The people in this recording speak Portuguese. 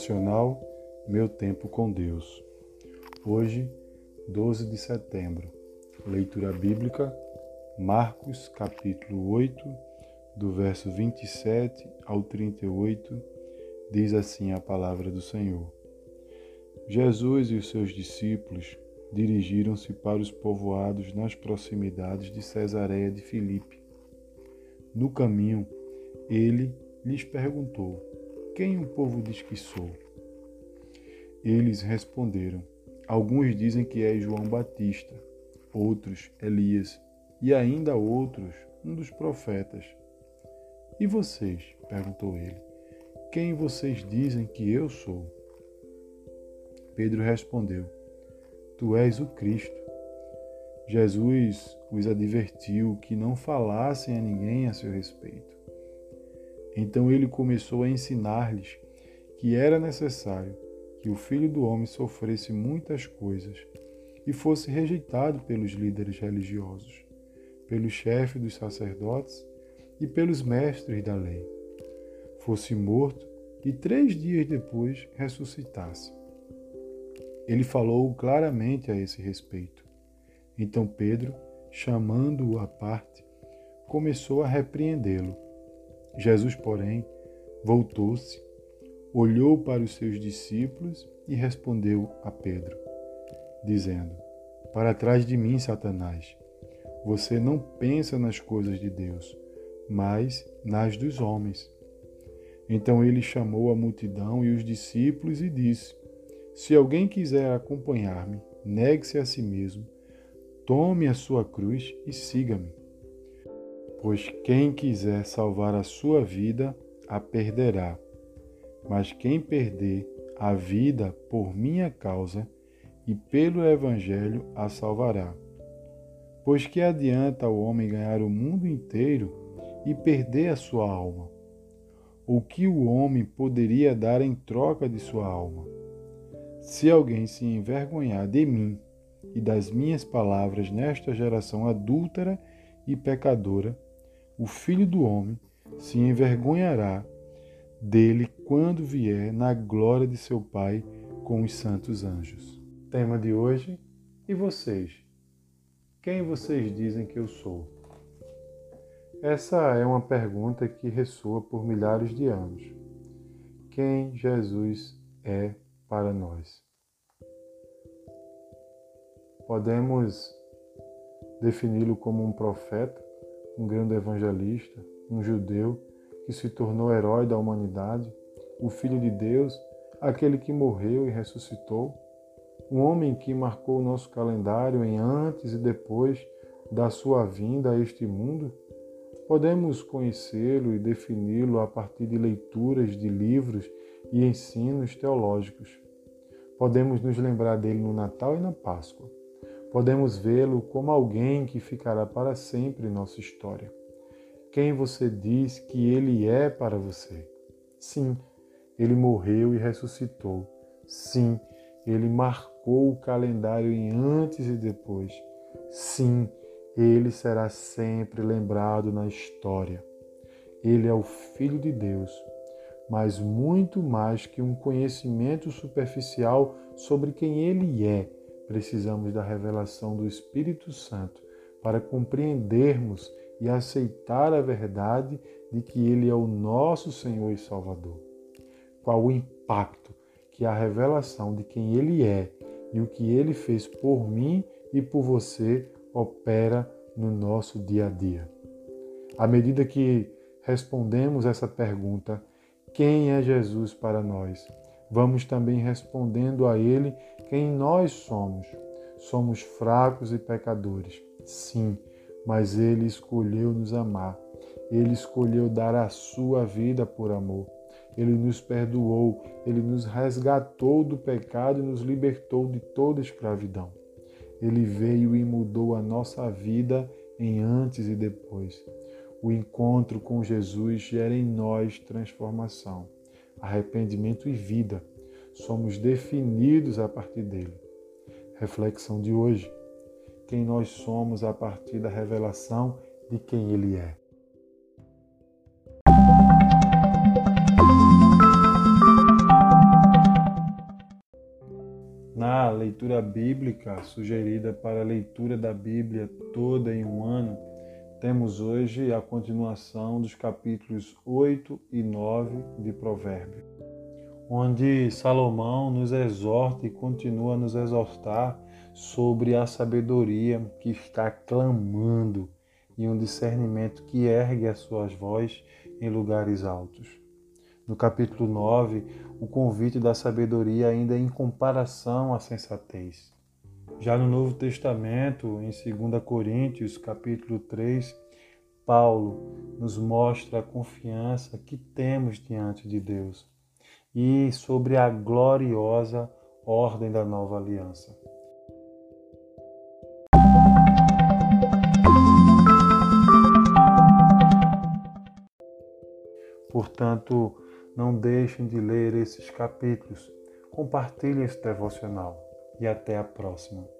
Devocional Meu Tempo com Deus. Hoje, 12 de setembro. Leitura bíblica, Marcos, capítulo 8, do verso 27 ao 38, diz assim a palavra do Senhor. Jesus e os seus discípulos dirigiram-se para os povoados nas proximidades de Cesareia de Filipe. No caminho, ele lhes perguntou: quem o povo diz que sou? Eles responderam: Alguns dizem que é João Batista, outros Elias, e ainda outros um dos profetas. E vocês? perguntou ele. Quem vocês dizem que eu sou? Pedro respondeu: Tu és o Cristo. Jesus os advertiu que não falassem a ninguém a seu respeito. Então ele começou a ensinar-lhes que era necessário que o filho do homem sofresse muitas coisas e fosse rejeitado pelos líderes religiosos, pelo chefe dos sacerdotes e pelos mestres da lei, fosse morto e três dias depois ressuscitasse. Ele falou claramente a esse respeito. Então Pedro, chamando-o à parte, começou a repreendê-lo Jesus, porém, voltou-se, olhou para os seus discípulos e respondeu a Pedro, dizendo: Para trás de mim, Satanás, você não pensa nas coisas de Deus, mas nas dos homens. Então ele chamou a multidão e os discípulos e disse: Se alguém quiser acompanhar-me, negue-se a si mesmo, tome a sua cruz e siga-me. Pois quem quiser salvar a sua vida, a perderá. Mas quem perder a vida por minha causa e pelo Evangelho, a salvará. Pois que adianta o homem ganhar o mundo inteiro e perder a sua alma? O que o homem poderia dar em troca de sua alma? Se alguém se envergonhar de mim e das minhas palavras nesta geração adúltera e pecadora, o Filho do Homem se envergonhará dele quando vier na glória de seu Pai com os santos anjos. Tema de hoje: E vocês? Quem vocês dizem que eu sou? Essa é uma pergunta que ressoa por milhares de anos. Quem Jesus é para nós? Podemos defini-lo como um profeta, um grande evangelista, um judeu que se tornou herói da humanidade, o Filho de Deus, aquele que morreu e ressuscitou, um homem que marcou o nosso calendário em antes e depois da sua vinda a este mundo, podemos conhecê-lo e defini-lo a partir de leituras de livros e ensinos teológicos. Podemos nos lembrar dele no Natal e na Páscoa podemos vê-lo como alguém que ficará para sempre em nossa história. Quem você diz que ele é para você? Sim, ele morreu e ressuscitou. Sim, ele marcou o calendário em antes e depois. Sim, ele será sempre lembrado na história. Ele é o Filho de Deus, mas muito mais que um conhecimento superficial sobre quem ele é precisamos da revelação do Espírito Santo para compreendermos e aceitar a verdade de que Ele é o nosso Senhor e Salvador. Qual o impacto que a revelação de quem Ele é e o que Ele fez por mim e por você opera no nosso dia a dia. À medida que respondemos essa pergunta, quem é Jesus para nós? Vamos também respondendo a Ele quem nós somos. Somos fracos e pecadores, sim, mas Ele escolheu nos amar. Ele escolheu dar a sua vida por amor. Ele nos perdoou, ele nos resgatou do pecado e nos libertou de toda escravidão. Ele veio e mudou a nossa vida em antes e depois. O encontro com Jesus gera em nós transformação, arrependimento e vida somos definidos a partir dele. Reflexão de hoje: quem nós somos a partir da revelação de quem ele é. leitura bíblica sugerida para a leitura da Bíblia toda em um ano, temos hoje a continuação dos capítulos 8 e 9 de Provérbios, onde Salomão nos exorta e continua a nos exortar sobre a sabedoria que está clamando e um discernimento que ergue as suas vozes em lugares altos. No capítulo 9, o convite da sabedoria ainda em comparação à sensatez. Já no Novo Testamento, em 2 Coríntios, capítulo 3, Paulo nos mostra a confiança que temos diante de Deus e sobre a gloriosa ordem da nova aliança. Portanto, não deixem de ler esses capítulos. Compartilhe esse devocional e até a próxima.